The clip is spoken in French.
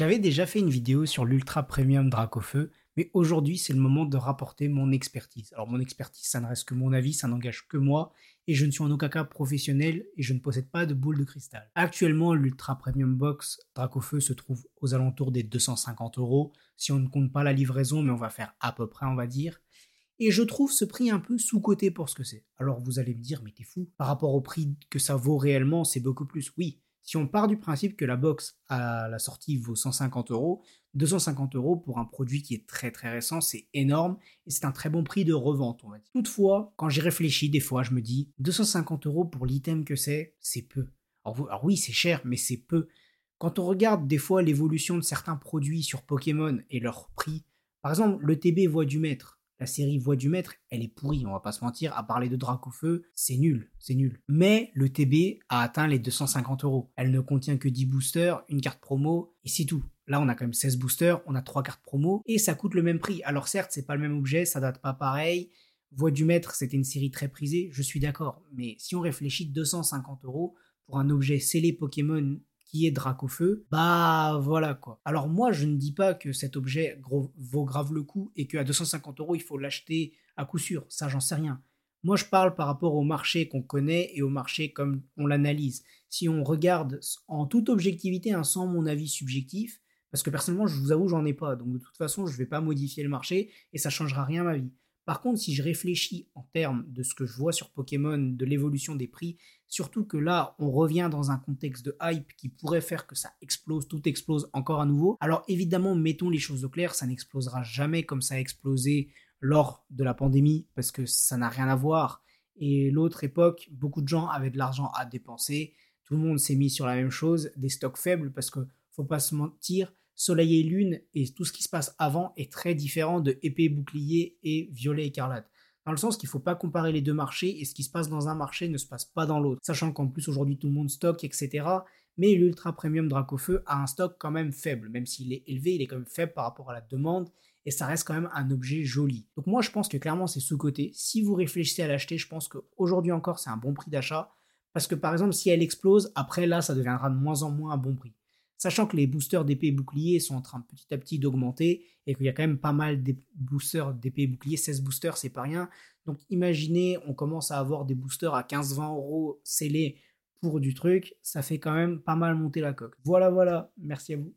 J'avais déjà fait une vidéo sur l'ultra premium Dracofeu, mais aujourd'hui c'est le moment de rapporter mon expertise. Alors mon expertise, ça ne reste que mon avis, ça n'engage que moi, et je ne suis en aucun cas professionnel et je ne possède pas de boule de cristal. Actuellement, l'ultra premium box Dracofeu se trouve aux alentours des 250 euros, si on ne compte pas la livraison, mais on va faire à peu près, on va dire. Et je trouve ce prix un peu sous-coté pour ce que c'est. Alors vous allez me dire, mais t'es fou, par rapport au prix que ça vaut réellement, c'est beaucoup plus. Oui, si on part du principe que la box à la sortie vaut 150 euros, 250 euros pour un produit qui est très très récent, c'est énorme et c'est un très bon prix de revente, on va dire. Toutefois, quand j'y réfléchis, des fois, je me dis 250 euros pour l'item que c'est, c'est peu. Alors, oui, c'est cher, mais c'est peu. Quand on regarde des fois l'évolution de certains produits sur Pokémon et leur prix, par exemple, le TB Voix du Maître, la série Voix du Maître, elle est pourrie, on va pas se mentir. À parler de Dracofeu, c'est nul, c'est nul. Mais le TB a atteint les 250 euros. Elle ne contient que 10 boosters, une carte promo, et c'est tout. Là, on a quand même 16 boosters, on a 3 cartes promo, et ça coûte le même prix. Alors certes, c'est pas le même objet, ça date pas pareil. Voix du Maître, c'était une série très prisée, je suis d'accord. Mais si on réfléchit 250 euros pour un objet scellé Pokémon qui est Dracofeu, bah voilà quoi. Alors moi je ne dis pas que cet objet vaut grave le coup et qu'à 250 euros il faut l'acheter à coup sûr, ça j'en sais rien. Moi je parle par rapport au marché qu'on connaît et au marché comme on l'analyse. Si on regarde en toute objectivité, hein, sans mon avis subjectif, parce que personnellement je vous avoue j'en ai pas, donc de toute façon je vais pas modifier le marché et ça changera rien à ma vie. Par contre, si je réfléchis en termes de ce que je vois sur Pokémon, de l'évolution des prix, surtout que là, on revient dans un contexte de hype qui pourrait faire que ça explose, tout explose encore à nouveau. Alors évidemment, mettons les choses au clair, ça n'explosera jamais comme ça a explosé lors de la pandémie, parce que ça n'a rien à voir. Et l'autre époque, beaucoup de gens avaient de l'argent à dépenser, tout le monde s'est mis sur la même chose, des stocks faibles, parce que faut pas se mentir, Soleil et Lune et tout ce qui se passe avant est très différent de épée, bouclier et violet écarlate. Dans le sens qu'il ne faut pas comparer les deux marchés et ce qui se passe dans un marché ne se passe pas dans l'autre. Sachant qu'en plus aujourd'hui tout le monde stocke, etc. Mais l'Ultra Premium Dracofeu a un stock quand même faible. Même s'il est élevé, il est quand même faible par rapport à la demande et ça reste quand même un objet joli. Donc moi je pense que clairement c'est sous-côté. Si vous réfléchissez à l'acheter, je pense qu'aujourd'hui encore c'est un bon prix d'achat. Parce que par exemple si elle explose, après là ça deviendra de moins en moins un bon prix sachant que les boosters d'épée bouclier sont en train petit à petit d'augmenter et qu'il y a quand même pas mal de boosters d'épée bouclier, 16 boosters c'est pas rien. Donc imaginez, on commence à avoir des boosters à 15-20 euros scellés pour du truc, ça fait quand même pas mal monter la coque. Voilà, voilà, merci à vous.